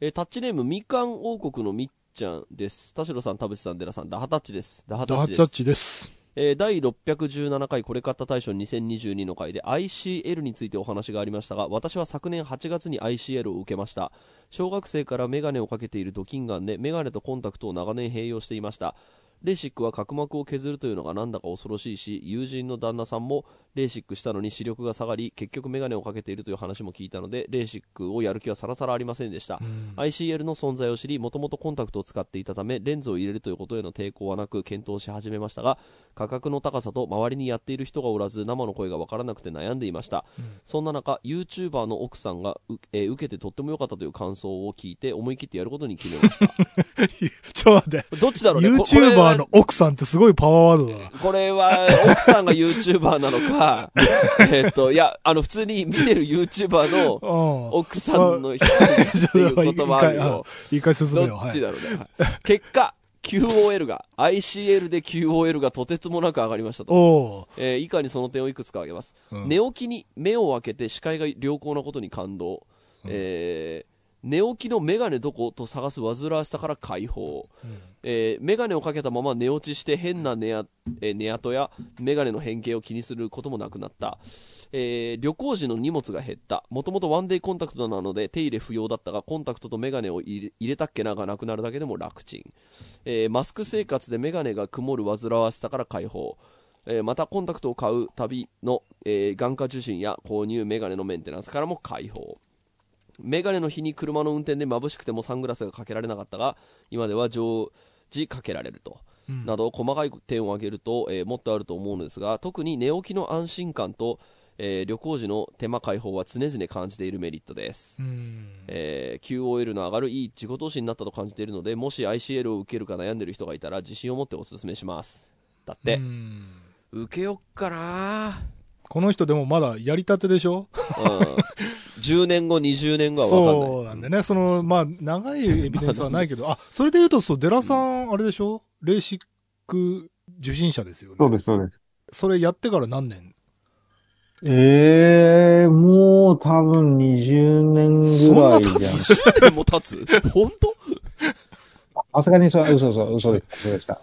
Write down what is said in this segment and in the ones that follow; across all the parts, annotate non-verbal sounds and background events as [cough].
えータッチネームみかん王国のみっちゃんです。田代さん、田淵さん、デラさん、ダハタッチです。ダハタッチですダハチャッ。チです。えー第617回これ買った大賞2022の回で ICL についてお話がありましたが私は昨年8月に ICL を受けました小学生からメガネをかけているドキンガンでメガネとコンタクトを長年併用していましたレーシックは角膜を削るというのがなんだか恐ろしいし友人の旦那さんもレーシックしたのに視力が下がり結局メガネをかけているという話も聞いたのでレーシックをやる気はさらさらありませんでした、ICL の存在を知りもともとコンタクトを使っていたためレンズを入れるということへの抵抗はなく検討し始めましたが価格の高さと周りにやっている人がおらず生の声が分からなくて悩んでいました、そんな中 YouTuber の奥さんがう、えー受けてとっても良かったという感想を聞いて思い切ってやることに決めました。[laughs] ちょっと待って。どっちだろうね。ここれ YouTuber はの奥さんってすごいパワーワードだな。これは奥さんが YouTuber なのか [laughs] えっといやあの普通に見てる YouTuber のうん。奥さんの人っていうこともあるよ一回進めよう。どはい。っちだろうね。はい結果、QOL が、ICL で QOL がとてつもなく上がりましたと。おえー以下にその点をいくつか挙げます。うん寝起きに目を開けて視界が良好なことに感動。えー寝起きのメガネどこと探す煩わしさから解放。えーメガネをかけたまま寝落ちして変な寝や、えー寝跡やメガネの変形を気にすることもなくなった。えー旅行時の荷物が減った。もともとワンデーコンタクトなので手入れ不要だったが、コンタクトとメガネを入れ入れたっけながなくなるだけでも楽ちん。えーマスク生活でメガネが曇る煩わしさから解放。えーまたコンタクトを買う旅の、えー眼科受診や購入メガネのメンテナンスからも解放。メガネの日に車の運転で眩しくてもサングラスがかけられなかったが、今では常時かけられると。など細かい点を挙げると、えーもっとあると思うのですが特に寝起きの安心感と、えー旅行時の手間解放は常々感じているメリットです、うん。えー QOL の上がるいい自己投資になったと感じているのでもし ICL を受けるか悩んでいる人がいたら自信を持ってお勧めします。だって。う、ん。受けよっかなこの人でもまだやりたてでしょ？うん、10年後20年後は分かんないそうなんでね。その、まあ、長いエビデンスはないけど、あ、それで言うと、そう、デラさん、あれでしょ？レーシック受診者ですよね。そうです、そうです。それやってから何年？ええもう多分20年ぐらいじゃん。20 [laughs] 年も経つ？本当？さすがにそれは嘘嘘、嘘で。嘘でした。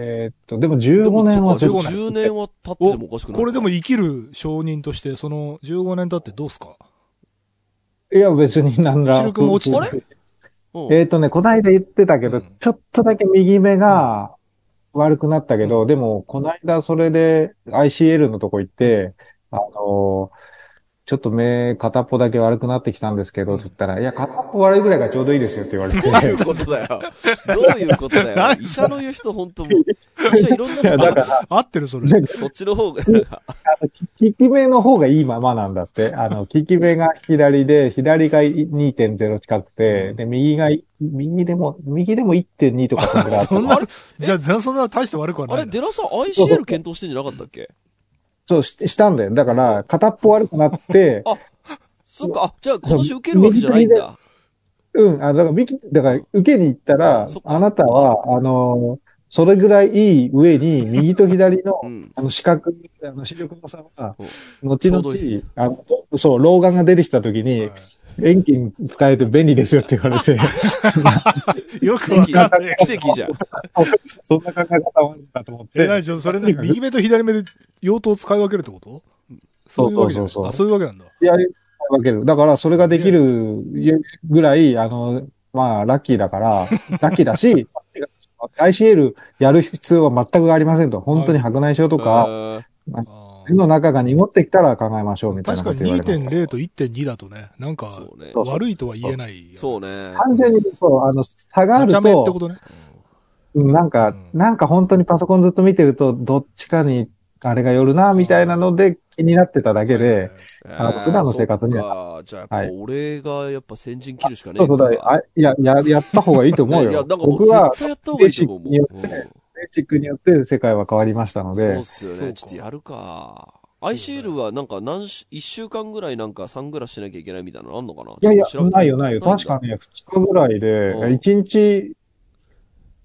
えーっと、でも15年はでもちょっと10年は経っててもおかしくない。これでも生きる証人として、その15年経ってどうすか？いや、別になんだ。視力も落ちてあれ？うんえーっとね、こないだ言ってたけど、うん。ちょっとだけ右目が悪くなったけど、でも、こないだそれで ICL のとこ行って、あのーちょっと目片っぽだけ悪くなってきたんですけど、つったら、いや、片っぽ悪いぐらいがちょうどいいですよって言われて。[laughs] どういうことだよ。どういうことだよ。[laughs] 何医者の言う人本当もう、医者いろんなことある合ってるそれ。そっちの方が、利き目の方がいいままなんだって。あの、利き目が左で、左が2.0近くて、で、右が、右でも、右でも1.2とかそんぐらいあったそんな、じゃあ、そんな大して悪くはあれ、ないな。デラさん ICL 検討してんじゃなかったっけ？そうし、したんだよ。だから、片っぽ悪くなって、[laughs] そっか、あ、じゃあ今年受けるわけじゃないんだ。うん、あ、だから、右だから、受けに行ったらあなたは、あの、それぐらいいい上に、右と左の [laughs] う、ん。あの、視覚、あの、視力の差はうん、後々あの、そう、老眼が出てきた時にはい、遠近使えて便利ですよって言われて、[laughs] よくわ奇かんない。跡、奇跡じゃん。そんな考え方もあるんだと思って。え、何ちょ、それね、右目と左目で用途を使い分けるってこと？そうそうそうそうあ、そういうわけなんだ。やり分ける。だから、それができるぐらい、あの、まあ、ラッキーだから、[laughs] ラッキーだし、ICL やる必要は全くありませんと。本当に白内障とか、えーあ目の中が濁ってきたら考えましょうみたいな確かにこと言われます。2.0と1.2だとね、なんか、悪いとは言えない。そうね。単純に、そう、あの、差があるガチャメってとこ、とね。うんなんか、うんなんか本当にパソコンずっと見てると、どっちかに、あれが寄るな、みたいなので気になってただけで、あの普段の生活にはじゃあやっぱはい俺がやっぱ先陣切るしかねえそうそうだ、あいや、や、やった方がいいと思う [laughs] いや、よ。なんかもう僕は絶、対やった方がいいと思う。もうベーシッシックによって世界は変わりましたのでそうっ、すよね。ちょっとやるか。ICL はなんか何し、一週間ぐらいなんかサングラスしなきゃいけないみたいなのあんのかな？いやいやないよないよ。確かね、2日ぐらいで、うん1日、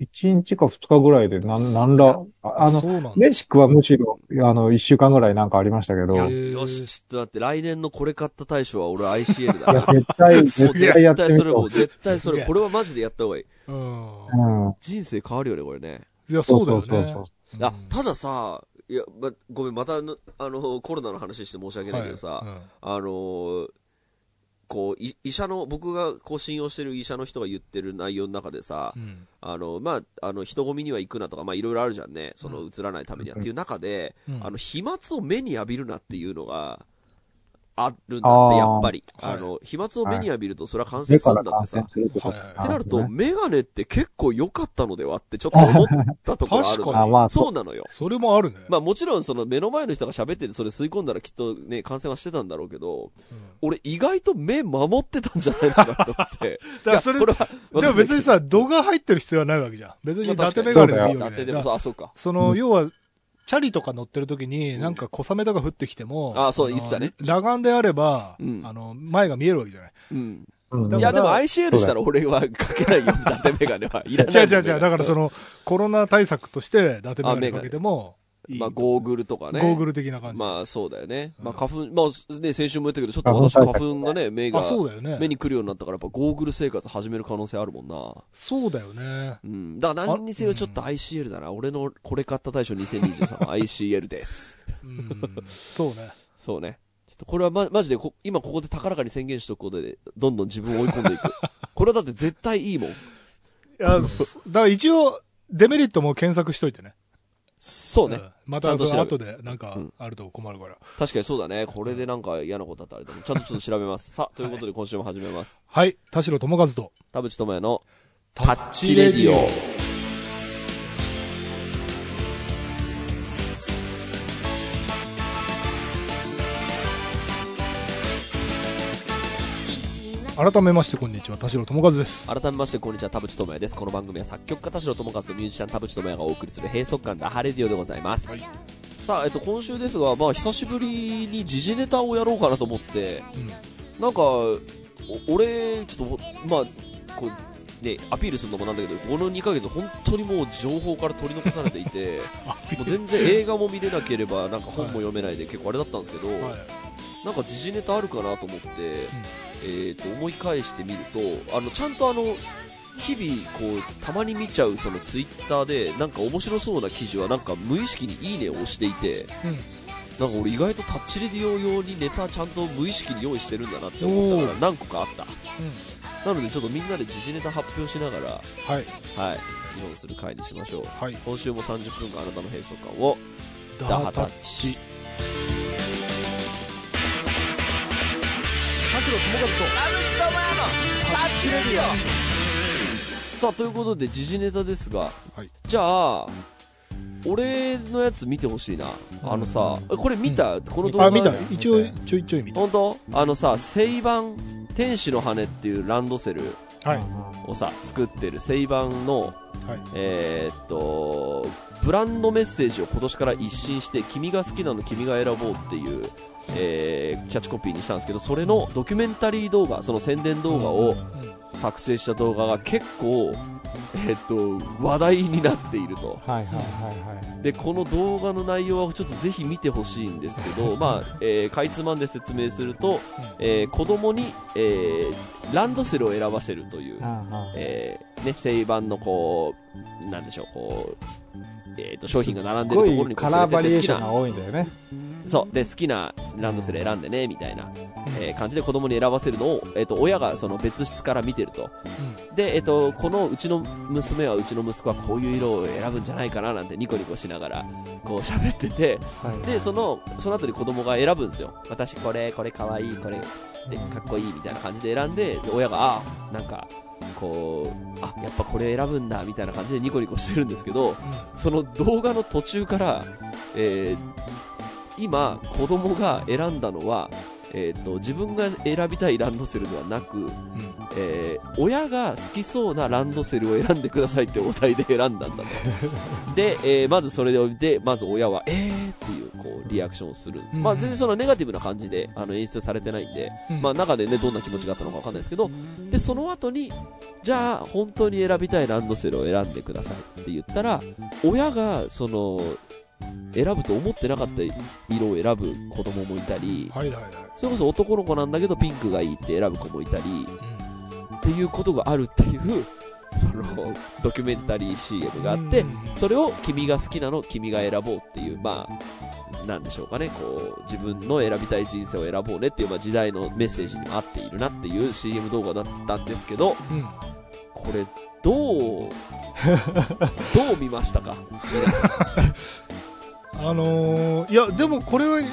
1日か2日ぐらいでなん、なんら、ああの、そうなんだ。レーシックはむしろ、あの、1週間ぐらいなんかありましたけど、よし、ちょっと待って、来年のこれ買った大賞は俺 ICL だ絶対、[laughs] う絶対やって絶対それもう、絶対それ、これはマジでやった方がいい。うん。うん。人生変わるよね、これね。いや、そうだよね。そうそう。そうあ、たださ、いや、ま、ごめん、またあの、あのコロナの話して申し訳ないけどさ、はいうん。あのーこう、い医者の、僕がこう信用してる医者の人が言ってる内容の中でさ、うん。あの、まあ、あの、人混みには行くなとか、まあ、いろいろあるじゃんね。その、映らないためには。っていう中で、うん。あの、飛沫を目に浴びるなっていうのが、あるんだって、やっぱり。あの、飛沫を目に浴びると、それは感染するんだってさ。ってなると、ねメガネって結構良かったのではってちょっと思ったところあるのそうなのよ。それもあるね。まあもちろんその目の前の人が喋っててそれ吸い込んだらきっとね、感染はしてたんだろうけど、俺意外と目守ってたんじゃないのかなと思って。[laughs] [laughs] だからそれいやこれは、でも別にさ、度が入ってる必要はないわけじゃん。別に伊達メガネでもいいわけで。だってでもだからあ、そうか。その、要は、チャリとか乗ってる時に、なんか小雨とか降ってきても、あそうの言ってたね裸眼であれば、うんあの、前が見えるわけじゃない。うん。いやでも ICL したら俺はかけないよ、[laughs] 伊達メガネは。いらない。[laughs] 違う違う違う。だからその、の、コロナ対策として、伊達メガネかけてもまあゴーグルとかね。ゴーグル的な感じ。まあそうだよね。うんまあ花粉、まあね、先週も言ったけど、ちょっと私花花粉がね、目があ、、そうだよね。目に来るようになったから、やっぱゴーグル生活始める可能性あるもんな。そうだよね。うん。だから何にせよちょっと ICL だな。俺のこれ買った大賞2023は ICL です。うん。そうね。そうね。ちょっとこれはま、マジでこ、今ここで高らかに宣言しとくことで、どんどん自分を追い込んでいく。[laughs] これはだって絶対いいもん。いや、すだから一応、デメリットも検索しといてね。そうね。んまたその後でなんかうんあると困るから。確かにそうだね。これでなんか嫌なことあったらあれだもんちゃんとちょっと調べます。[laughs] さあ、ということで今週も始めます。はい。田代智和と、田淵智也のタタッチレディオ。改めましてこんにちは、田代智和です。改めましてこんにちは、田淵智也です。この番組は作曲家田代智和とミュージシャン田淵智也がお送りする閉塞感ダハレディオでございます。はいさあ、えっと、今週ですが、まあ、久しぶりに時事ネタをやろうかなと思って、うん。なんか、俺、ちょっと、まあ、こう、ね、アピールするのもなんだけど、この2ヶ月、本当にもう情報から取り残されていて、もう全然映画も見れなければ、なんか本も読めないで、結構あれだったんですけど、はい。なんか時事ネタあるかなと思って、えー、と思い返してみるとあのちゃんとあの日々こうたまに見ちゃうそのツイッターでなんか面白そうな記事はなんか無意識にいいねを押していてうん。なんか俺意外とタッチレディオ用にネタちゃんと無意識に用意してるんだなって思ったから何個かあった。なのでちょっとみんなで時事ネタ発表しながらはい。はい。議論する回にしましょう。はい。今週も30分間あなたの閉塞感をダハタッチ田代智和と、さあということで時事ネタですが、はい。じゃあ俺のやつ見てほしいな。あのさえこれ見た、この動画？あ、見た。一応、ちょいちょい見た。本当？あのさセイバン天使の羽っていうランドセルはい。をさ作ってるセイバンのはい。えーっとブランドメッセージを今年から一新して「君が好きなの君が選ぼう」っていう、えーキャッチコピーにしたんですけどそれのドキュメンタリー動画その宣伝動画を作成した動画が結構、えーっと話題になっていると。はいはいはいはい。でこの動画の内容はちょっとぜひ見てほしいんですけど、[laughs] まあえーかいつまんで説明すると、えー子供に、えーランドセルを選ばせるという、えーね、正版のこう、なんでしょう、こう、えー、と商品が並んでるところにカラーバリエーションが多いんだよね。そう。で好きなランドセル選んでねみたいな、えー感じで子供に選ばせるのを、えー、と親がその別室から見てると。で、えー、とこのうちの娘はうちの息子はこういう色を選ぶんじゃないかななんてニコニコしながらこう喋ってて。はい。でそのその後に子供が選ぶんですよ。私これこれかわいいこれでかっこいいみたいな感じで選んでで親があなんかこうあやっぱこれ選ぶんだみたいな感じでニコニコしてるんですけどその動画の途中から、えー今子供が選んだのは、えー、と自分が選びたいランドセルではなく、えー親が好きそうなランドセルを選んでくださいってお題で選んだんだと。[laughs] で、えーまずそれででまず親はえーっていうこうリアクションをするんです、うん。まあ全然そのネガティブな感じであの演出されてないんで、うん。まあ中でねどんな気持ちがあったのかわかんないですけどでその後にじゃあ本当に選びたいランドセルを選んでくださいって言ったら親がその選ぶと思ってなかった色を選ぶ子供もいたりはいはいはい。それこそ男の子なんだけどピンクがいいって選ぶ子もいたりっていうことがあるっていうそのドキュメンタリー CM があってうん。それを君が好きなの君が選ぼうっていうまあなんでしょうかねこう自分の選びたい人生を選ぼうねっていう、まあ、時代のメッセージにも合っているなっていう CM 動画だったんですけどうん。これどうどう見ましたか皆さん [laughs] あのーいや、でもこれはい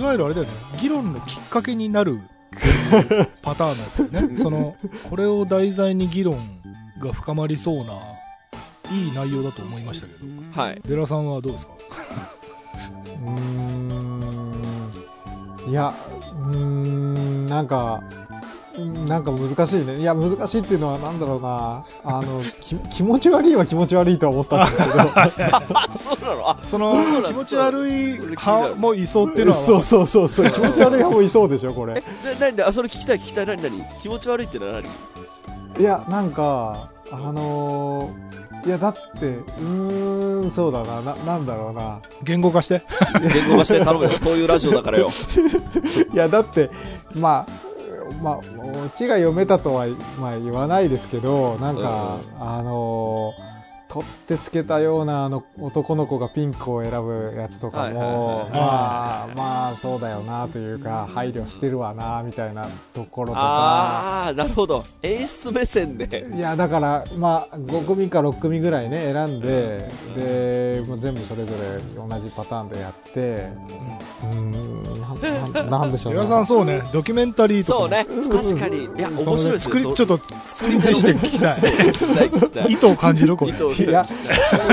わゆるあれだよね、議論のきっかけになる [laughs] パターンなんですよね。その、これを題材に議論が深まりそうな、いい内容だと思いましたけど、はい。デラさんはどうですか？[laughs] うーん。いや、うーん、なんか、なんか難しいね。いや、難しいっていうのはなんだろうな。あの、き気持ち悪いは気持ち悪いとは思ったんですけど。あ [laughs] そうなの？あその気持ち悪い派もいそうっていうのは、そうそうそうそう。気持ち悪い派もいそうでしょ、これ。えな何だあそれ聞きたい聞きたい何？何？気持ち悪いってのは何？いや、なんか、あのーいや、だって、うーん、そうだな。な、なんだろうな。言語化して。言語化して頼むよそういうラジオだからよ [laughs] いや、だって、まあ、まあ、オチが読めたとは、まあ、言わないですけど、なんか、あのー取ってつけたようなあの男の子がピンクを選ぶやつとかはいはいも、はい。まあ、まあ、そうだよなというか、配慮してるわな、みたいなところとか。ああなるほど。演出目線で。いや、だから、まあ、5組か6組ぐらいね、選んで、で、もう全部それぞれ同じパターンでやって、うーん、なんなんなんでしょうデラさんそうね、ドキュメンタリーとかそうね。確かに。いや面白いです作り、よちょっと作り手して聞きたい。意図を感じるこれ。意図をいや、う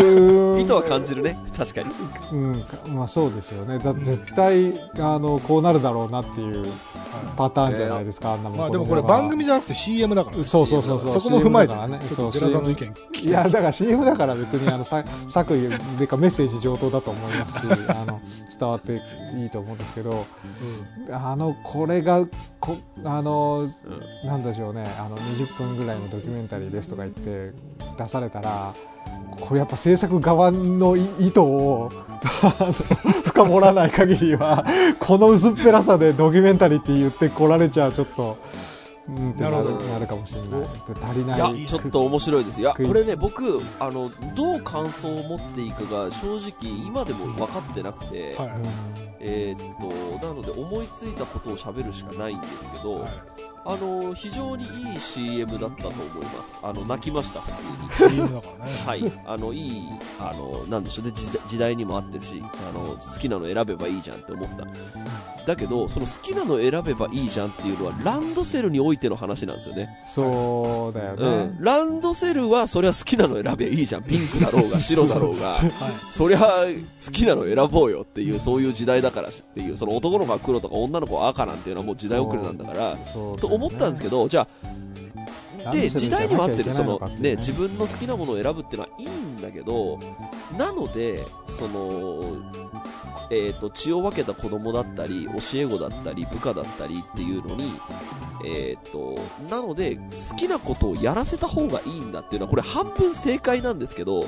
ーん意図は感じるね確かにうん、かまあそうですよね。だ絶対、あの、こうなるだろうなっていうパターンじゃないですか、あんなもん。まあでもこれ番組じゃなくて CM だから。そうそうそうそう。そこも踏まえて CM だからね。そうとデラさんの意 CM 見聞きいや。だから CM だから別に、あの、さ作為でかメッセージ上等だと思いますし、[laughs] あの、伝わっていいと思うんですけど、あの、これが、こあの、なんでしょうね、あの、20分ぐらいのドキュメンタリーですとか言って出されたら、これやっぱ制作側の意意図を深掘らない限りは、この薄っぺらさでドキュメンタリーって言ってこられちゃうちょっと、うんってなるなるかもしれない。で足りいない。やちょっと面白いですいやこれね僕あのどう感想を持っていいかが正直今でも分かってなくて、はい。えーっとなので思いついたことを喋るしかないんですけど、はいあの非常にいい CM だったと思います。あの泣きました普通に。[laughs] はい、あのいいあのなんでしょうね。時時代にも合ってるしあの好きなの選べばいいじゃんって思った。だけどその好きなの選べばいいじゃんっていうのはランドセルにおいての話なんですよね、そうだよね。うん、ランドセルはそりゃ好きなの選べばいいじゃん。ピンクだろうが [laughs] 白だろうが。はい。そりゃ好きなの選ぼうよっていうそういう時代だからっていうその男の子が黒とか女の子は赤なんていうのはもう時代遅れなんだからと思ったんですけどじゃあで時代には合ってるその、ね、自分の好きなものを選ぶっていうのはいいんだけどなのでその、えー、と血を分けた子供だったり教え子だったり部下だったりっていうのに、えー、となので好きなことをやらせた方がいいんだっていうのはこれ半分正解なんですけど、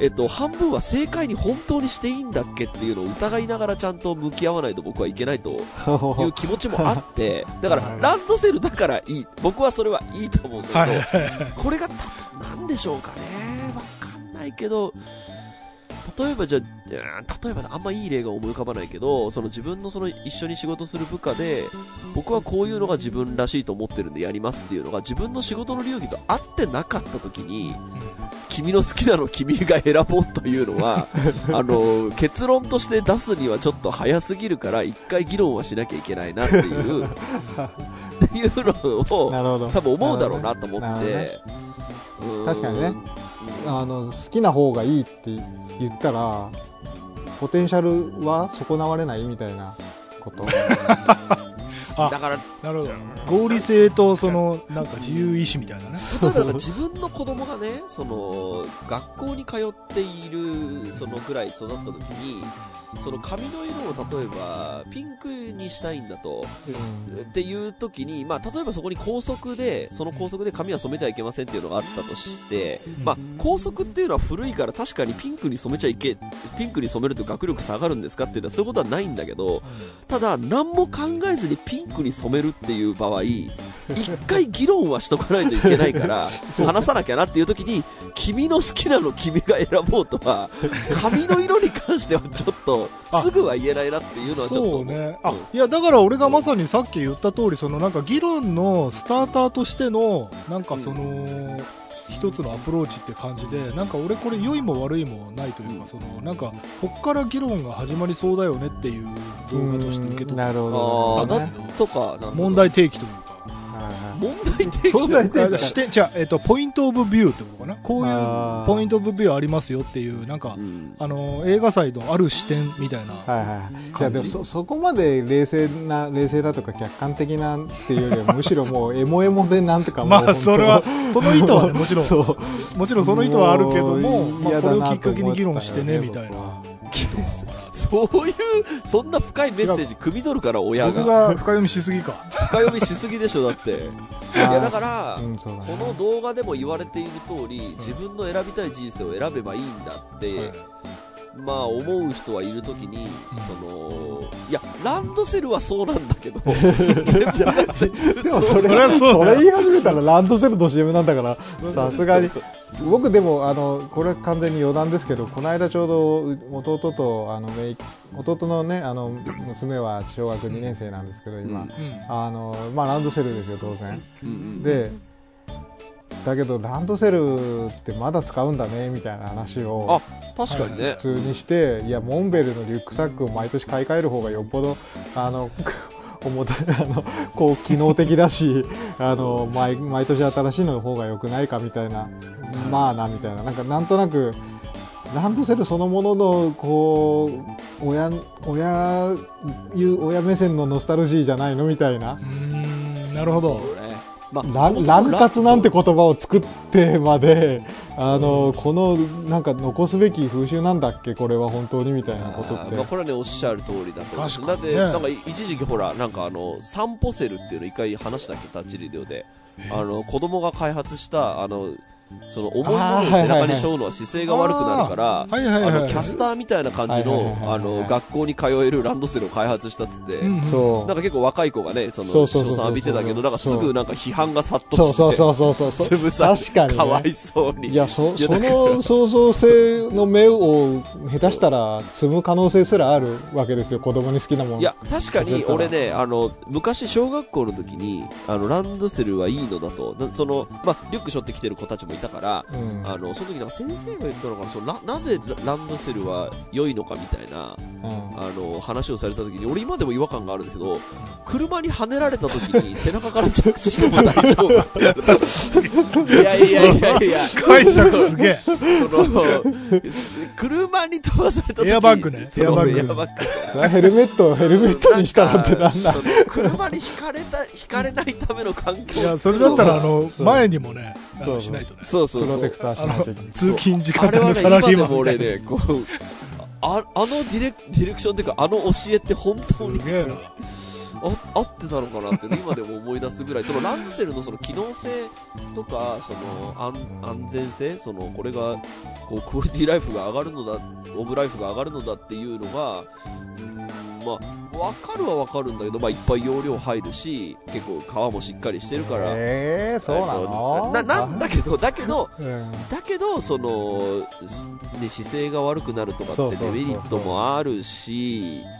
えっと、半分は正解に本当にしていいんだっけっていうのを疑いながらちゃんと向き合わないと僕はいけないという [laughs] 気持ちもあって、[laughs] だからランドセルだからいい。僕はそれはいいと思うんだけど。これがた、なんでしょうかね。わかんないけど、例えばじゃあ、うん例えばあんまいい例が思い浮かばないけど、その自分のその一緒に仕事する部下で、僕はこういうのが自分らしいと思ってるんでやりますっていうのが自分の仕事の流儀と合ってなかった時に、君の好きなの君が選ぼうというのは、[laughs] あの、結論として出すにはちょっと早すぎるから、一回議論はしなきゃいけないなっていう、[laughs] っていうのを。多分思うだろうなと思って、うん確かにねあの、好きな方がいいって言ったら、ポテンシャルは損なわれないみたいなこと？[laughs] あだからなるほど。合理性と、その、なんか自由意志みたいなね。例えば自分の子供がねその学校に通っているそのぐらい育った時にその髪の色を例えばピンクにしたいんだとっていう時に、まあ、例えばそこに高速でその高速で髪は染めてはいけませんっていうのがあったとして、まあ、高速っていうのは古いから確かにピンクに染めちゃいけピンクに染めると学力下がるんですかっていうのはそういうことはないんだけどただ何も考えずにピンクに染めるっていう場合一回議論はしとかないといけないから話さなきゃなっていう時に君の好きなの君が選ぼうとは髪の色に関してはちょっとあすぐは言えないなっていうのはちょっとそうね。あうん、いや、だから俺がまさにさっき言った通り、そのなんか議論のスターターとしての、なんかその、一つのアプローチって感じで、なんか俺これ良いも悪いもないというか、その、なんか、こっから議論が始まりそうだよねっていう動画として受け取っなるあほど、あだね。そうかなるほど問題提起というか。問題提起問題提起あ視点、じゃあ、えっと、ポイントオブビューってことかな。こういうポイントオブビューありますよっていう、なんかう、ん。あの、映画祭のある視点みたいな。はいはい。い。やでもそそこまで冷静な冷静だとか客観的なっていうよりはむしろもう [laughs] エモエモでなんとかまあ、それは、その意図はね、[laughs] もちろん、そう。もちろんその意図はあるけども、まあ、これをきっかけに議論してねみたいな。そういうそんな深いメッセージ汲み取るから親僕がが深読みしすぎか。深読みしすぎでしょだって。[laughs] いやだから、うんそうだね。この動画でも言われている通り自分の選びたい人生を選べばいいんだって、まあ思う人はいるときに、そのいやランドセルはそうなんだけど [laughs] 全部でもそれそりゃそうだそれ言い始めたらランドセルの CM なんだからさすがに。僕でもあのこれは完全に余談ですけどこの間ちょうど弟とあの弟のねあの娘は小学2年生なんですけど今、うん。うん。あのまあランドセルですよ当然。うんうん。でだけどランドセルってまだ使うんだねみたいな話を確かにね。普、通にしていやモンベルのリュックサックを毎年買い替える方がよっぽどあの [laughs] 重たあのこう機能的だし [laughs] あの毎毎年新しいのの方が良くないかみたいな。まあなみたいな。なんかなんとなくランドセルそのもののこう親親いう親目線のノスタルジーじゃないの？みたいな。うーん、なるほど。まあランそもそもラン活なんて言葉を作ってまであのこのなんか残すべき風習なんだっけ？これは本当にみたいなことって。まあ、これはねおっしゃる通りだと思うだってなんか一時期ほらなんかあの散歩セルっていうの一回話したっけ？タッチリデオであの子供が開発したあのその重いものを背中に背負うのは姿勢が悪くなるからはいはいはい。あのキャスターみたいな感じのはいあの学校に通えるランドセルを開発したっつって、うんうん。そう。なんか結構若い子がねそのそうそうそうそう賞賛浴びてたけどなんかすぐなんか批判が殺そう到してそうそうそうそうそう。つぶさ確かに、ね、かわいそうにいやそその創造性の目を下手したら積む可能性すらあるわけですよ子供に好きなもの。いや確かに俺ねあの昔小学校の時にあのランドセルはいいのだと。なその、まあ、リュック背負ってきてる子たちもいたからうん。あのその時なんか先生が言ったのかなそのななぜランドセルは良いのかみたいなうん。あの話をされた時に俺今でも違和感があるんだけど車にはねられた時に背中から着地しても大丈夫。って言われたいやいやいやいや解釈すげえ。その車に飛ばされた時にエアバッグね。エアバッグエアバッグヘルメットヘルメットにしたらってなんだ車にひかれたひかれないための環境。いや、それだったら、あの、前にもね、あそうのしないとね。そうそうそうプロテクターしないといけない、通勤時間あれはね帯のサラ今でもリーマンみたいな。俺ねこうああのディレディレクションっていうかあの教えって本当にすげえな。あ合ってたのかなってね今でも思い出すぐらい。そのランドセルのその機能性とかその安安全性そのこれがこうクオリティライフが上がるのだオブライフが上がるのだっていうのがまあ分かるは分かるんだけど、まあ、いっぱい容量入るし結構皮もしっかりしてるから、えー、そうなの？ななんだけどだけどうん。だけどその、すね、姿勢が悪くなるとかってデメリットもあるしえ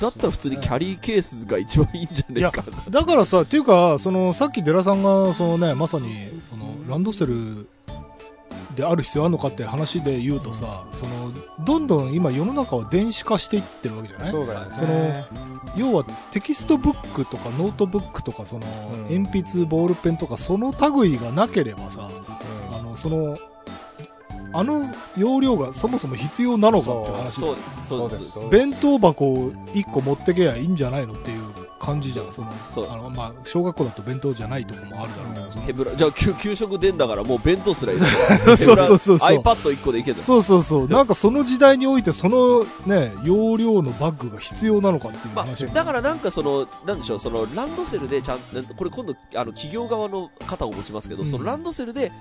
だったら普通にキャリーケースが一番いいんじゃねえかな。だからさ、っていうか、その、さっき寺さんが、そのね、まさに、その、ランドセルである必要あるのかって話で言うとさ、その、どんどん今世の中は電子化していってるわけじゃない？そうだよね。その要はテキストブックとかノートブックとかその、うん。鉛筆ボールペンとかその類がなければさうん。あのそのあの容量がそもそも必要なのかって話そうですそうですそうです。弁当箱を1個持ってけやいいんじゃないのっていう感じじゃん。そのあの、まあ、小学校だと弁当じゃないとこもあるだろうけど。手ぶらじゃあ給給食出んだからもう弁当すらいい [laughs] そうそうそうそう。iPad1 個でいけるそうそうそう。なんかその時代においてそのね容量のバッグが必要なのかっていうま話あ、だからなんかその、なんでしょう、そのランドセルでちゃん、これ今度、あの企業側の方を持ちますけど、うん。そのランドセルで、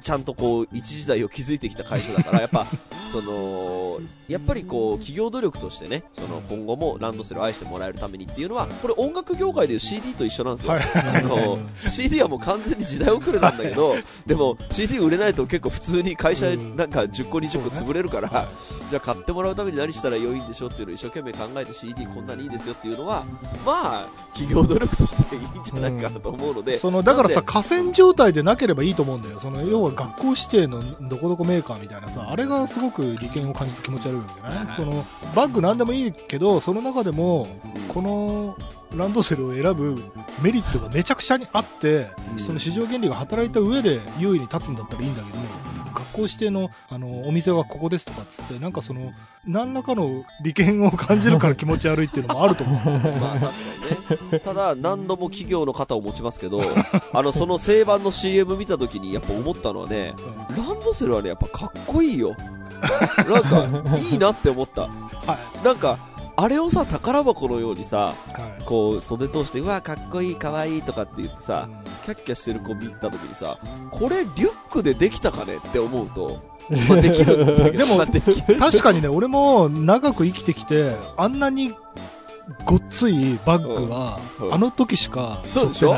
ちゃんとこう、一時代を築いてきた会社だから、やっぱ、[laughs] その、やっぱりこう、企業努力としてね、その、今後もランドセルを愛してもらえるためにっていうのは、これ音楽業界でいう CD と一緒なんですよ。はい。あの、CD はもう完全に時代遅れなんだけど、でも CD 売れないと結構普通に会社うん。なんか10個20個潰れるから、じゃあ買ってもらうために何したら良いんでしょうっていうのを一生懸命考えて CD こんなにいいですよっていうのは、まあ、企業努力としていいんじゃないかなと思うので、そのだからさ河川状態でなければいいと思うんだよ。その要は学校指定のどこどこメーカーみたいなさあれがすごく利権を感じて気持ち悪いんだよねそのバッグなんでもいいけどその中でもこのランドセルを選ぶメリットがめちゃくちゃにあって、うん。その市場原理が働いた上で優位に立つんだったらいいんだけど学校指定のあのお店はここですとかっつってなんかその何らかの利権を感じるから気持ち悪いっていうのもあると思う [laughs] まあ確かにね。ただ、何度も企業の肩を持ちますけど、[laughs] あの、その正版の CM 見た時にやっぱ思ったのはね、ランドセルはね、やっぱかっこいいよ。なんか、いいなって思った。[laughs] はいなんか、あれをさ、宝箱のようにさ、はいこう、袖通して、うわ、かっこいい、かわいいとかって言ってさ、キャッキャしてる子見た時にさ、これリュックでできたかねって思うと、[laughs] まあできるんだけど、でも。確かにね、俺も長く生きてきて、あんなにごっついバッグはうんう、んあの時しかそうでしょ？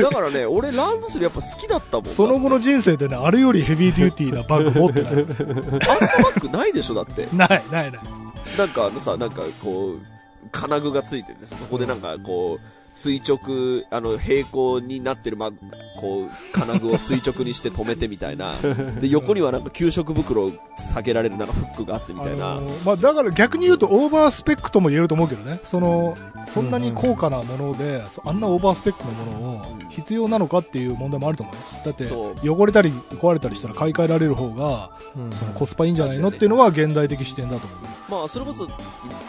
だからね、[laughs] 俺ランドセルやっぱ好きだったもんな。その後の人生でね、あれよりヘビーデューティーなバッグ持ってない。あんなバッグないでしょ、だって。[laughs] ない、ない、ない。なんかあのさ、なんかこう、金具がついてて、そこでなんかこう、垂直、あの、平行になってる、まあ、こう、金具を垂直にして止めてみたいな。[laughs] で、横にはなんか給食袋を下げられるなんかフックがあってみたいな。あのーまあ、だから逆に言うとオーバースペックとも言えると思うけどね。その、そんなに高価なもので、そあんなオーバースペックのものを必要なのかっていう問題もあると思うよ。だって、汚れたり壊れたりしたら買い替えられる方が、うんそのコスパいいんじゃないの？っていうのは現代的視点だと思う。まあ、それこそ、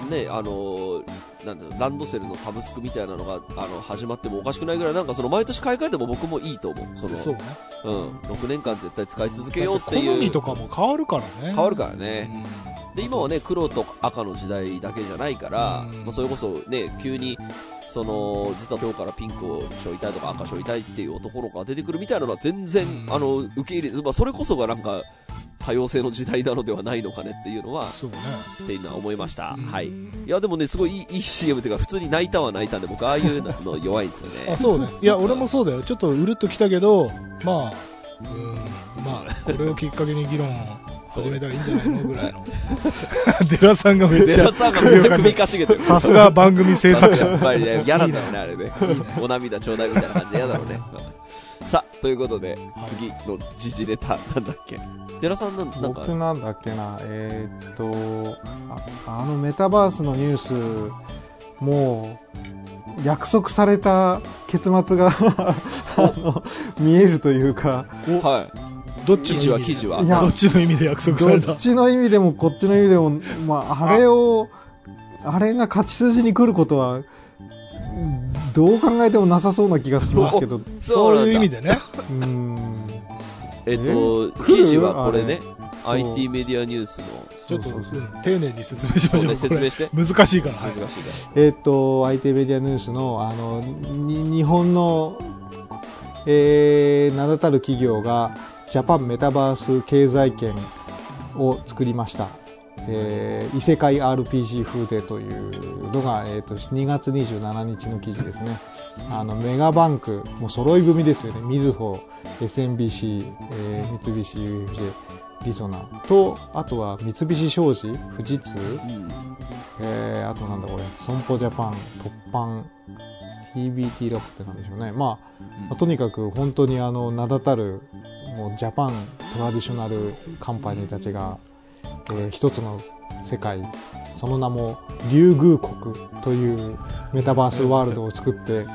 ね、あのなんだろうランドセルのサブスクみたいなのが、あの、始まってもおかしくないぐらい、なんかその毎年買い替えても僕もいいと思う。その、そうね。うん。6年間絶対使い続けようっていう。好みとかも変わるからね。変わるからね。で今はね黒と赤の時代だけじゃないから、うんまあ、それこそね急にその実は今日からピンクを背負いたいとか赤背負いたいっていう男の子が出てくるみたいなのは全然、うんあの受け入れ、まあ、それこそがなんか多様性の時代なのではないのかねっていうのはね。っていうのは思いました、うんはいいやでもねすごいいいいい CM っていうか普通に泣いたは泣いたんで僕ああいうの弱いんですよあ、ねそうね。いや、俺もそうだよ。ちょっとうるっときたけど、まあ、うん、まあ、これをきっかけに議論を始めたらいいんじゃないのぐらいの。[laughs] デラさんがめっちゃデラ、さんがめっちゃ首かしげてるさすが番組制作者。[laughs] やっぱりね、嫌なんだよね、あれね。お涙ちょうだいみたいな感じで嫌だろうね。[laughs] さあ、ということで、次の時事ネタ、なんだっけ？寺さんなん、なんか、僕なんだっけな、えーっとあ、あのメタバースのニュース、もう、約束された結末が見えるというか、はい。どっちの意味で？記事は。どっちの意味で約束さどれた？っちの意味でもこっちの意味でも、まあ、あれを、あれが勝ち筋に来ることは、うんどう考えてもなさそうな気がしますけど、そういう意味で。でね。うん。えっと、え？記事はこれね、IT メディアニュースの、ちょっと、丁寧に説明しましょう。ね、説こ明して。れ難しいから。はい難しいかえっ、と、IT メディアニュースの、あの、に日本の、えー、名だたる企業が、ジャパンメタバース経済圏を作りました。えー異世界 RPG 風でというのが、えー、と2月27日の記事ですね。あのメガバンク、もう揃い踏みですよね。みずほ、SMBC、えー三菱 UFJ、リゾナと、あとは三菱商事、富士通。えー、あとなんだこれ、損保ジャパン、凸版、TBT ラボってなんでしょうね。まあ、まあとにかく本当にあの、名だたる、もう Japan traditional company たちが、えー一つの世界、その名も、竜宮国というメタバースワールドを作って、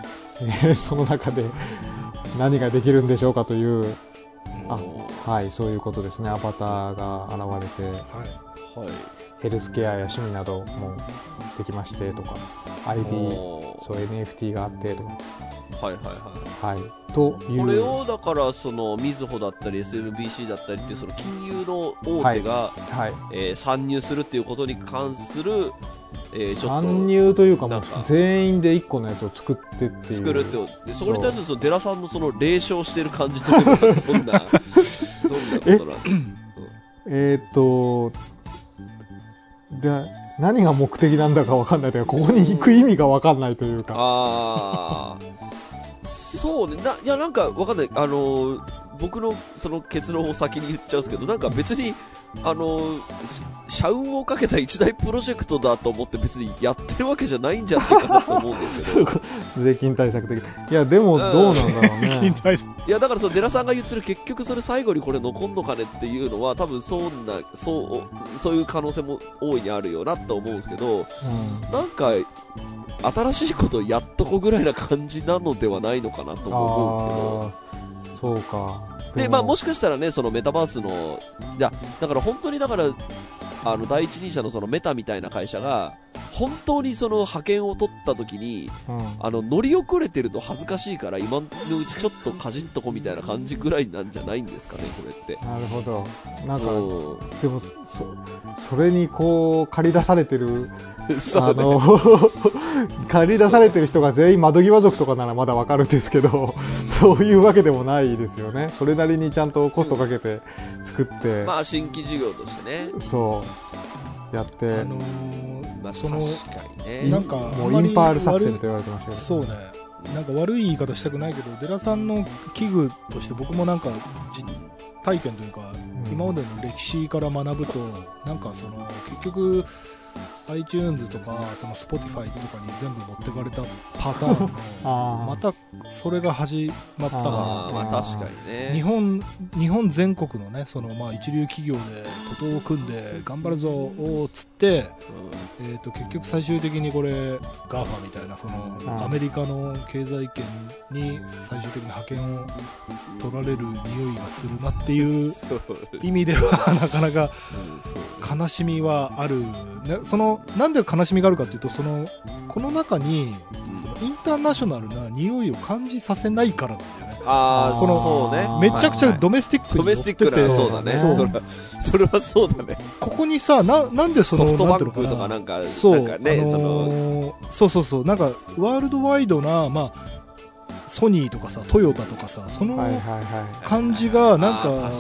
えーその中で何ができるんでしょうかという、あはい、そういうことですね。アバターが現れて、はいはい。ヘルスケアや趣味などもできましてとか ID そう NFT があってとかはいはいはい。はい。という。これをだからそのみずほだったり SMBC だったりっていうその金融の大手が、はい。えー参入するっていうことに関する、えーちょっと参入というかもうなんか。全員で1個のやつを作ってっていう。作るってでそこに対するそのデラさんのその霊障してる感じっていうのはどんな [laughs] どんなことなんですか？えーっとで何が目的なんだか分かんないというかここに行く意味が分かんないというか。ああそうね。ないやなんかわかんない。あのー僕のその結論を先に言っちゃうんですけどなんか別にあの社運をかけた一大プロジェクトだと思って別にやってるわけじゃないんじゃないかなと思うんですけど。[laughs] 税金対策的。いやでもどうなんだろう [laughs] 金ね対策。いやだからそのデラさんが言ってる結局それ最後にこれ残んのかねっていうのは多分そんなそうそういう可能性も大いにあるよなと思うんですけどなんか新しいことをやっとこぐらいな感じなのではないのかなと思うんですけどそうか。で、まあ、もしかしたらね、そのメタバースの、いや、だから本当にだから、あの、第一人者のそのメタみたいな会社が、本当にその派遣を取った時に、うんあの、乗り遅れてると恥ずかしいから、今のうちちょっとかじっとこみたいな感じぐらいなんじゃないんですかね、これって。なるほどなんか、うでもそそれにこう借り出されてるん。[laughs] そうね。あの [laughs] 借り出されてる人が全員窓際族とかならまだわかるんですけどそういうわけでもないですよねそれなりにちゃんとコストかけて作って、まあ、新規事業としてね。そうやって、あのーまあ、その確かにね。なんかもあまりうインパール作戦と言われてましたけど。そうね。なんか悪い言い方したくないけどデラさんの器具として僕もなんか実体験というか、うん。今までの歴史から学ぶとなんかその結局 iTunes とかその Spotify とかに全部持ってかれたパターンの [laughs] またそれが始まったかあな。あ、まあ確かにね。日本日本全国のねそのまあ一流企業で徒党を組んで頑張るぞをつって、えー、と結局最終的にこれ GAFA みたいなそのうん。アメリカの経済圏に最終的に派遣を取られる匂いがするなってう [laughs] んいう。意味ではなかなか悲しみはある、ね、そのなんで悲しみがあるかというとそのこの中にそのインターナショナルな匂いを感じさせないからなんだよね。ああ、このそうね。めちゃくちゃドメスティックドに乗ってて。メスティックな、そうだね。それは、それはそうだね。ここにさななんでそのソフトバンクとかなんか、そう、な。んかね、あのその、ーそうそうそう。なんかワールドワイドな、まあ、ソニーとかさトヨタとかさその感じがなんあか。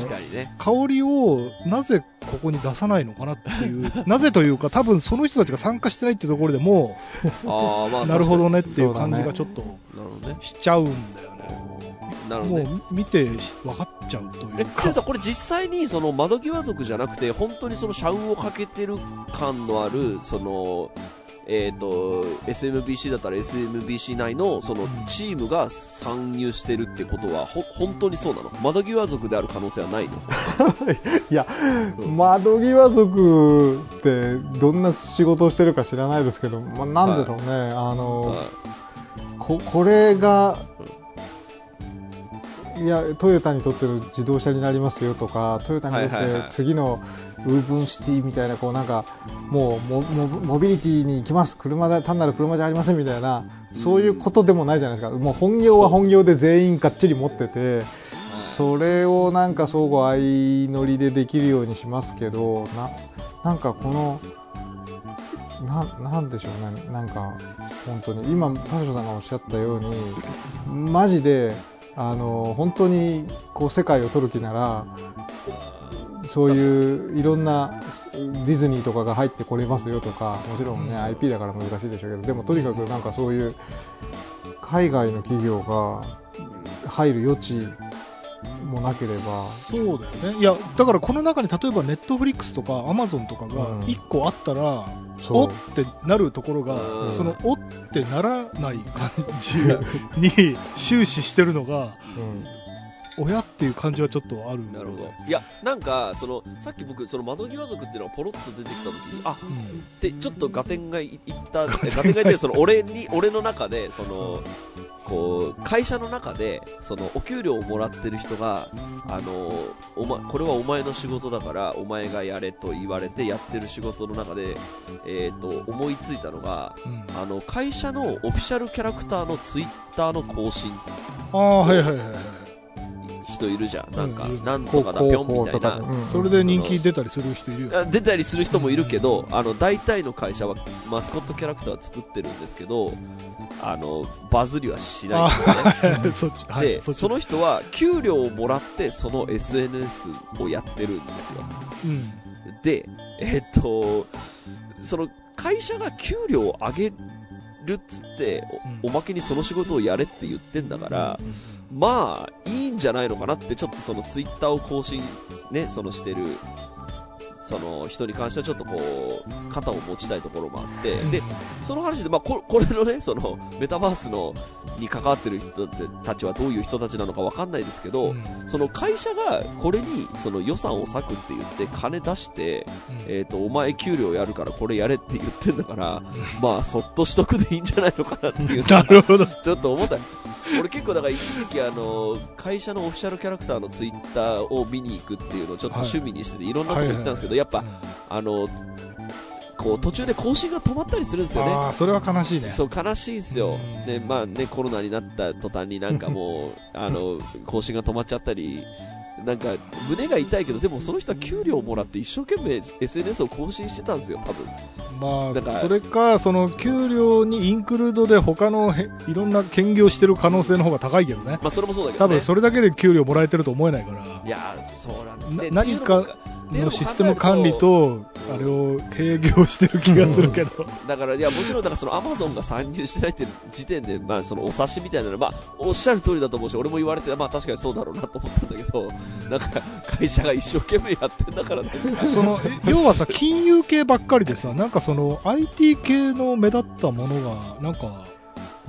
香りをなぜここに出さないのかなっていう [laughs] なぜというか多分その人たちが参加してないっていうところでも [laughs] ああ、まあ、うなるほどね。ねっていう感じがちょっと。しちゃうんだよねもなるほどね。う見てし分かっちゃうといえ、うかさ、これ実際に、その、窓際族じゃなくて、本当にその、社運をかけてる感のある、その、えっ、と、SMBC だったら SMBC 内の、そのうん、チームが参入してるってことは、ほ、本当にそうなの？窓際族である可能性はないの？[laughs] いやうん窓際族ってどんな仕事をしてるか知らないですけど、まあ、なんだろうね、あの、はい。ここれが、いやトヨタにとっての自動車になりますよとかトヨタにとって次のウーブンシティみたいなこうなんかもうモモモビリティに行きます。車だ単なる車じゃありませんみたいなそういうことでもないじゃないですか。もう本業は本業で全員がっちり持っててそれをなんか相互相乗りでできるようにしますけどななんかこのななんでしょうね。なんか本当に。今田代さんがおっしゃったようにマジであの本当にこう世界を取る気ならそういういろんなディズニーとかが入ってこれますよとかもちろんね IP だから難しいでしょうけどでもとにかくなんかそういう海外の企業が入る余地もなければ。そうだよね。いやだからこの中に例えばネットフリックスとかアマゾンとかがうん。1個あったら、そう。おってなるところが、うん。そのおってならない感じに終始してるのがうん。親っていう感じはちょっとある。なるほど。いや、なんか、その、さっき僕、その窓際族っていうのがポロッと出てきたときに、あ、うん。って、ちょっと合点がいいった、合点がいって、その、俺に、俺の中で、その、こう会社の中でそのお給料をもらってる人があのお、ま、これはお前の仕事だからお前がやれと言われてやってる仕事の中で、えー、と思いついたのがうん。あの会社のオフィシャルキャラクターのツイッターの更新。ああはいはいはいはい人いるじゃん。なんか、なんとかだぴょんみたいな。うんそれで人気出たりする人いるよあ出たりする人もいるけど、あの大体の会社はマスコットキャラクター作ってるんですけどあのバズりはしないんですね。[laughs] でその人は給料をもらってその SNS をやってるんですよ。うん。でえっとその会社が給料を上げるっつってお,、うん。まけにその仕事をやれって言ってんだから、うんまあいいんじゃないのかなってちょっとそのツイッターを更新ねそのしてるその人に関してはちょっとこう肩を持ちたいところもあってでその話で、まあ、ここれのねそのメタバースのに関わってる人たちはどういう人たちなのかわかんないですけど、うん。その会社がこれにその予算を割くって言って金出して、えー、とお前給料やるからこれやれって言ってんだから、まあそっとしとくでいいんじゃないのかなっていうの [laughs] なるほど。ちょっと思った俺結構だから一時期あの会社のオフィシャルキャラクターのツイッターを見に行くっていうのをちょっと趣味にしてて、い、ろんなとこ行ったんですけど、やっぱあのこう途中で更新が止まったりするんですよね。ああそれは悲しいねそう悲しいんですよ。うん、ねまあね、コロナになった途端になんかもうあの更新が止まっちゃったり、なんか胸が痛いけど、でもその人は給料をもらって一生懸命 SNS を更新してたんですよ、多分まだからあそれかその給料にインクルードで他のへいろんな兼業してる可能性の方が高いけどね。まあそれもそうだけどね。多分それだけで給料もらえてると思えないから。いやーそうなんだ。でな何かっていうのもっていうのシステム管理とあれを営業してる気がするけど。だからいやもちろんだからそのアマゾンが参入してないって時点でまあそのお察しみたいなのはまあおっしゃる通りだと思うし俺も言われてまあ確かにそうだろうなと思ったんだけどなんか会社が一生懸命やってんだからそのえ要はさ金融系ばっかりでさなんかその IT 系の目立ったものがなんか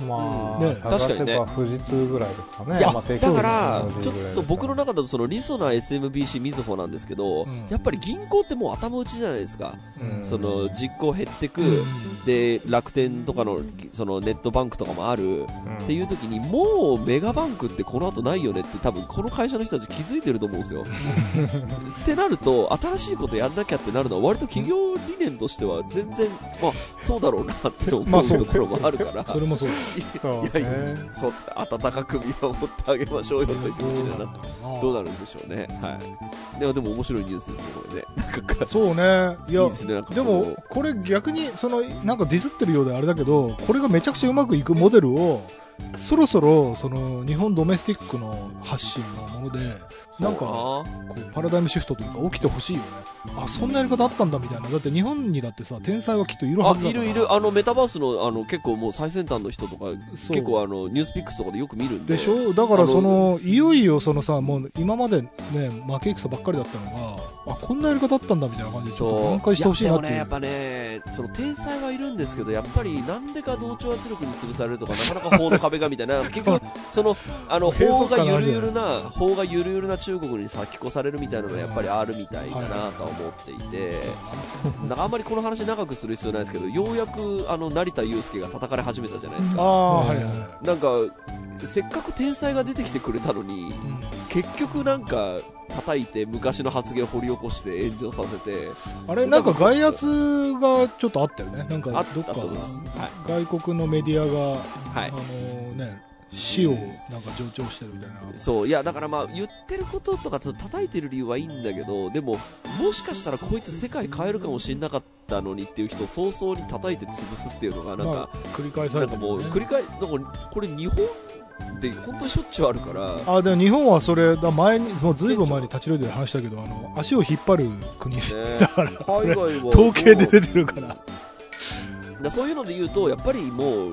まあ、ね。確かにね。ば富士通ぐらいですかね。いやまあだからちょっと僕の中中だとそのリソナ SMBC みずほなんですけど、うん。やっぱり銀行ってもう頭打ちじゃないですか、うん。その実行減ってく、うん。で楽天とかのそのネットバンクとかもある、っていう時にもうメガバンクってこの後ないよねって多分この会社の人たち気づいてると思うんですよ。[laughs] ってなると新しいことやんなきゃってなるのは割と企業理念としては全然まあそうだろうなって思ううところもあるから、それもそうそういやいやねそう温かく見守ってあげましょうよという気持ちにはなどうなるんでしょうね。はい。でもでも面白いニュースですねこれね。なんかかそうねいやいいですねでもこれ逆にそのなんかディスってるようであれだけどこれがめちゃくちゃうまくいくモデルをそろそろその日本ドメスティックの発信のものでなんかこうパラダイムシフトというか起きてほしいよね。あそんなやり方あったんだみたいな。だって日本にだってさ天才はきっといるはあずだから。いるいる。あのメタバースのあの結構もう最先端の人とか結構あのニュースピックスとかでよく見るんで。でしょ？だからそのいよいよそのさもう今までね負け戦ばっかりだったのがあこんなやり方あったんだみたいな感じでちょっと挽回してほしいなっていう。やでもねやっぱねその天才はいるんですけどやっぱりなんでか同調圧力に潰されるとかなかなか法の壁がみたいな。結局そのあの [laughs] 法がゆるゆるな法がゆるゆるな中国に先越されるみたいなのはやっぱりあるみたいだなとは思っていて。なんかあんまりこの話長くする必要ないですけどようやくあの成田悠輔が叩かれ始めたじゃないですあか。あはいはいはい。なんかせっかく天才が出てきてくれたのにうん。結局なんか叩いて昔の発言を掘り起こして炎上させて。あれなんか外圧がちょっとあったよね。なんかあっどったかと思います。は外国のメディアがい、はい。あのね死をなんか助長してるみたいな。そう。いやだからまあ言ってることとか叩いてる理由はいいんだけどでももしかしたらこいつ世界変えるかもしれなかったのにっていう人を早々に叩いて潰すっていうのがなんか、まあ繰り返されてね。繰り返なんかこれ日本で本当にしょっちゅうあるから。あでも日本はそれだ前にもうずいぶん前に立ち寄りで話したけどあの足を引っ張る国 [laughs] ねだから海外は統計で出てるから。だそういうので言うとやっぱりもう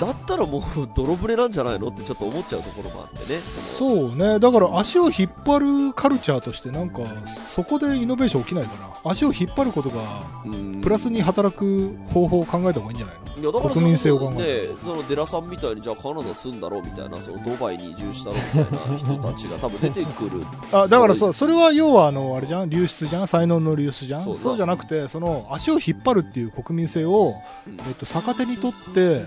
だったらもう泥船なんじゃないのってちょっと思っちゃうところもあってね。そうね。だから足を引っ張るカルチャーとしてなんかそこでイノベーション起きないかな。足を引っ張ることがうん。プラスに働く方法を考えた方がいいんじゃないの？いやだから国民性を考ねえそのデラさんみたいにじゃあカナダ住んだろうみたいなそのドバイに移住したろみたいな人たちが多分出てくる。あだからさそれは要はあのあれじゃん？流出じゃん？才能の流出じゃんそそうじゃなくてその足を引っ張るっていう国民性を、うん。えっと、逆手にとって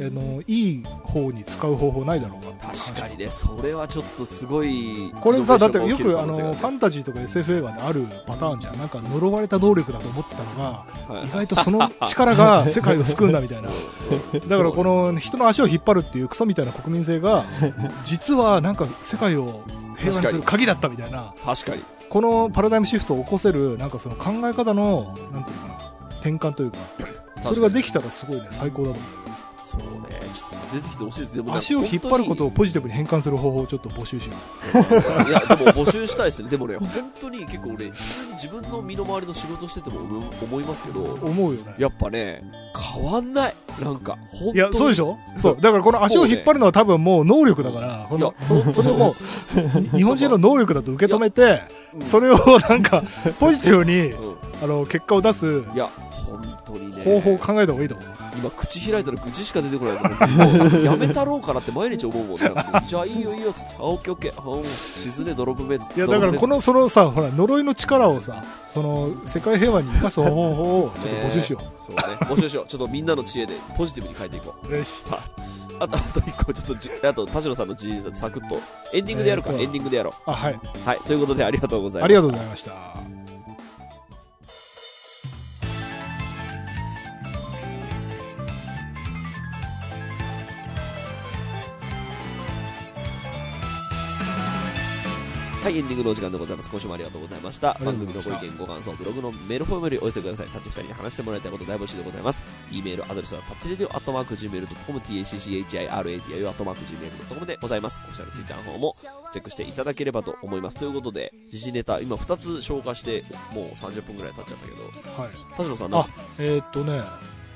あのいい方に使う方法ないだろうか確かにねそれはちょっとすごいこれさだってよくあのファンタジーとか SF 映画であるパターンじゃん。なんか呪われた能力だと思ってたのがはい。意外とその力が世界を救うんだみたいな。う [laughs] んだからこの人の足を引っ張るっていうクソみたいな国民性が実はなんか世界を平和にする鍵だったみたいな。確かに。このパラダイムシフトを起こせるなんかその考え方のなんていうのかな転換というかそれができたらすごいね最高だと思そうね。ちょっと出てきてほしいですでも足を引っ張ることをポジティブに変換する方法をちょっと募集しよいや、でも募集したいですね。でもね、本当に結構俺、普通に自分の身の回りの仕事してても思いますけど、う思うよね。やっぱね、変わんない。なんか、本当に。いやそうでしょ？そう。だからこの足を引っ張るのは多分もう能力だからこいやそれをもう日本人の能力だと受け止めてうんそれをなんかポジティブにうん。あの結果を出すいや、本当にね。方法を考えた方がいいと思う今、口開いたら愚痴しか出てこないもうやめたろうかなって毎日思うもんね。じゃあいいよいいよっつって、あ、オッケーオッケー。うん沈ね、泥船っつって。いやだからこのそのさほら呪いの力をさその世界平和に生かす方法をちょっと募集しよそうね、募集しよう。ちょっとみんなの知恵でポジティブに変えていこう。うよしさあ、あと、あと一個、ちょっとじ、あと、田代さんの知恵でサクッと、エンディングでやるか、えーとエンディングでやろう。あはいはい、ということでありがとうございます。ありがとうございましたはい、エンディングのお時間でございます。今週もありがとうございました。番組のご意見、ご感想、ブログのメールフォームよりお寄せください。タッチ2人に話してもらいたいこと大募集でございます。e メールアドレスはタッチレディオアットマーク Gmail.com、tacchiradio アットマーク Gmail.com でございます。オフィシャルツイッターの方もチェックしていただければと思います。ということで、時事ネタ、今2つ消化して、もう30分くらい経っちゃったけど、はい田代さん、なえーっとね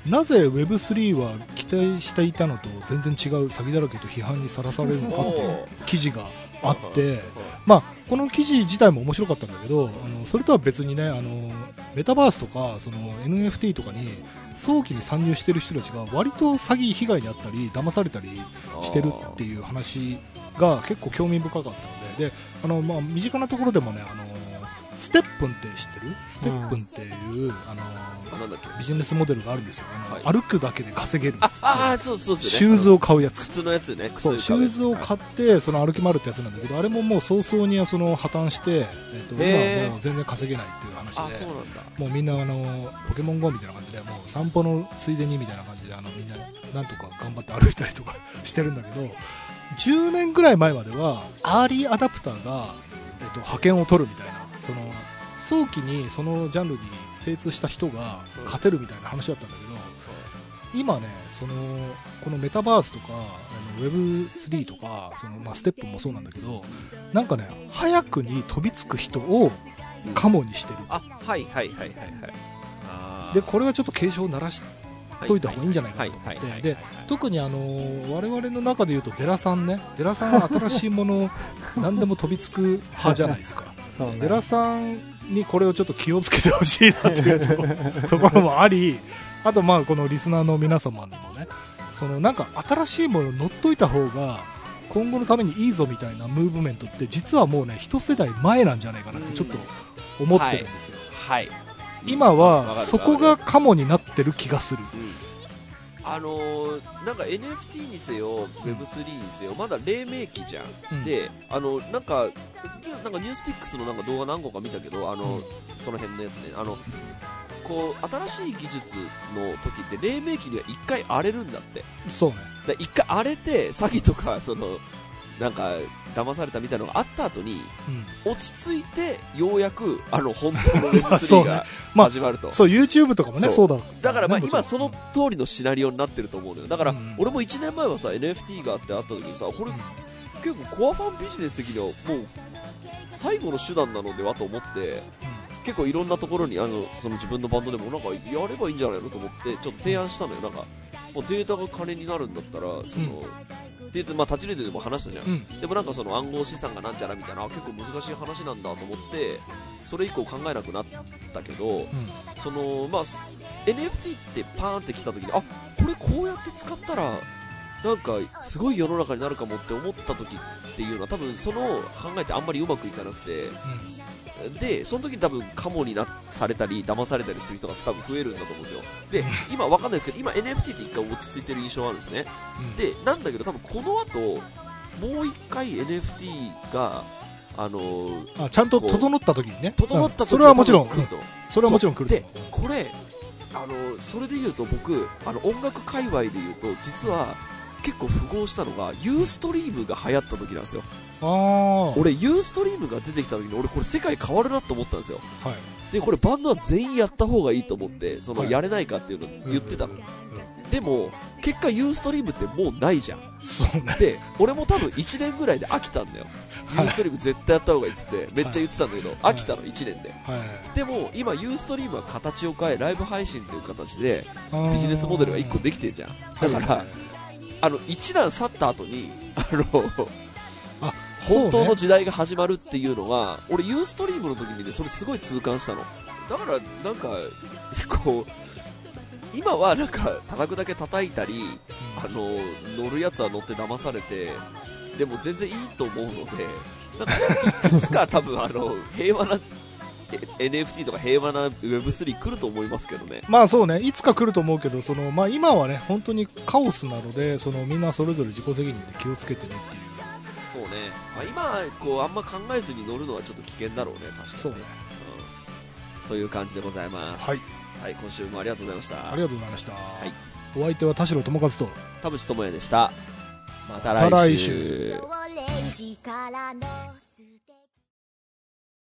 なぜ Web3 は期待していたのと全然違う詐欺だらけと批判にさらされるのかっていう記事があって、まあ、この記事自体も面白かったんだけどあのそれとは別にねあのメタバースとかその NFT とかに早期に参入してる人たちが割と詐欺被害に遭ったり騙されたりしてるっていう話が結構興味深かったのでであの、まあ、身近なところでもねあのステップンって知ってる？ステップンっていう、あのあなんだっけ？ビジネスモデルがあるんですよあの、はい。歩くだけで稼げるあ、あー、そうそうですね。シューズを買うやつ。靴のやつね。そうシューズを買っってその歩き回るってやつなんだけどあれももう早々にその破綻して、えっと今はもう全然稼げないっていう話あ、でそうなんだ。もうみんなあのポケモン GO みたいな感じでもう散歩のついでにみたいな感じであのみんななんとか頑張って歩いたりとか [laughs] してるんだけど10年ぐらい前まではアーリーアダプターが、えっと、派遣を取るみたいなその早期にそのジャンルに精通した人が勝てるみたいな話だったんだけど今ねそのこのメタバースとかあの Web3 とかその、まあ、ステップもそうなんだけどなんかね早くに飛びつく人をカモにしてる。あ、はいはいはいはいはい。でこれはちょっと警鐘を鳴らしといた方がいいんじゃないかなと思って。で特にあのー我々の中で言うとデラさんね。デラさんは新しいもの [laughs] 何でも飛びつく派じゃないですかそうね。デラさんにこれをちょっと気をつけてほしいなっていうと [laughs] ところもありあとまあこのリスナーの皆様にもねそのなんか新しいもの乗っといた方が今後のためにいいぞみたいなムーブメントって実はもうね一世代前なんじゃないかなってちょっと思ってるんですよ、はい。今わかるはそこがカモになってる気がする。うんあのー、なんか NFT にせよ Web3 にせよまだ黎明期じゃん、うん。であのなんかなんかニュースピックスのなんか動画何個か見たけどあの、うん。その辺のやつね。あのこう新しい技術の時って黎明期には一回荒れるんだって。そうね。で一回荒れて詐欺とかそのなんか騙されたみたいなのがあった後にうん。落ち着いてようやくあの本当のそう Web3 ね。がまあ始まると、そう YouTube とかもねそそううだ。だからまあね今その通りのシナリオになってると思うのよ。だからうん俺も1年前はさ NFT があってあった時にさこれうん。結構コアファンビジネス的にはもう最後の手段なのではと思って結構いろんなところにあのその自分のバンドでもなんかやればいいんじゃないのと思ってちょっと提案したのよ。なんかもうデータが金になるんだったらその、データまあ立ちレートでも話したじゃん、うん。でもなんかその暗号資産がなんちゃらみたいなあ結構難しい話なんだと思ってそれ以降考えなくなったけどうん。そのまあす NFT ってパーンって来た時にあここれこうやって使ったらなんかすごい世の中になるかもって思った時っていうのは多分その考えってあんまりうまくいかなくてでその時多分カモになされたり騙されたりする人が多分増えるんだと思うんですよ。で今わかんないですけど今 NFT って一回落ち着いてる印象あるんですね。うん。でなんだけど多分この後もう一回 NFT があのーあちゃんと整った時にね。整った時うん。それはもちろん、来ると、それはもちろん来ると。でこれあのそれで言うと僕あの音楽界隈で言うと実は結構符合したのがユーストリームが流行った時なんですよ。俺ユーストリームが出てきた時に俺これ世界変わるなと思ったんですよ。でこれバンドは全員やった方がいいと思ってそのはい。やれないかっていうのを言ってたの、でも結果ユーストリームってもうないじゃん。そうね。で俺も多分1年ぐらいで飽きたんだよ、ユーストリーム絶対やった方がいいっつってめっちゃ言ってたんだけど、飽きたの1年で。はい。でも今ユーストリームは形を変えライブ配信という形でビジネスモデルが1個できてるじゃん。だから、はい。あの一段去った後にあのあ本当の時代が始まるっていうのが俺ユーストリームの時にねそれすごい痛感したの。だからなんかこう今はなんか叩くだけ叩いたりあの乗るやつは乗って騙されてでも全然いいと思うのでなんかいつか多分あの平和なえ NFT とか平和な Web3 来ると思いますけどね。まあそうね、いつか来ると思うけど、そのまあ、今はね、本当にカオスなので、そのみんなそれぞれ自己責任で気をつけてねっていう、そうね、まあ、今こうあんま考えずに乗るのはちょっと危険だろうね確かにそうね、うん。という感じでございます。はい、はい、今週もありがとうございました。ありがとうございました。い。お相手は田代智和と、田淵智也でした。また来来週。週少0時からのス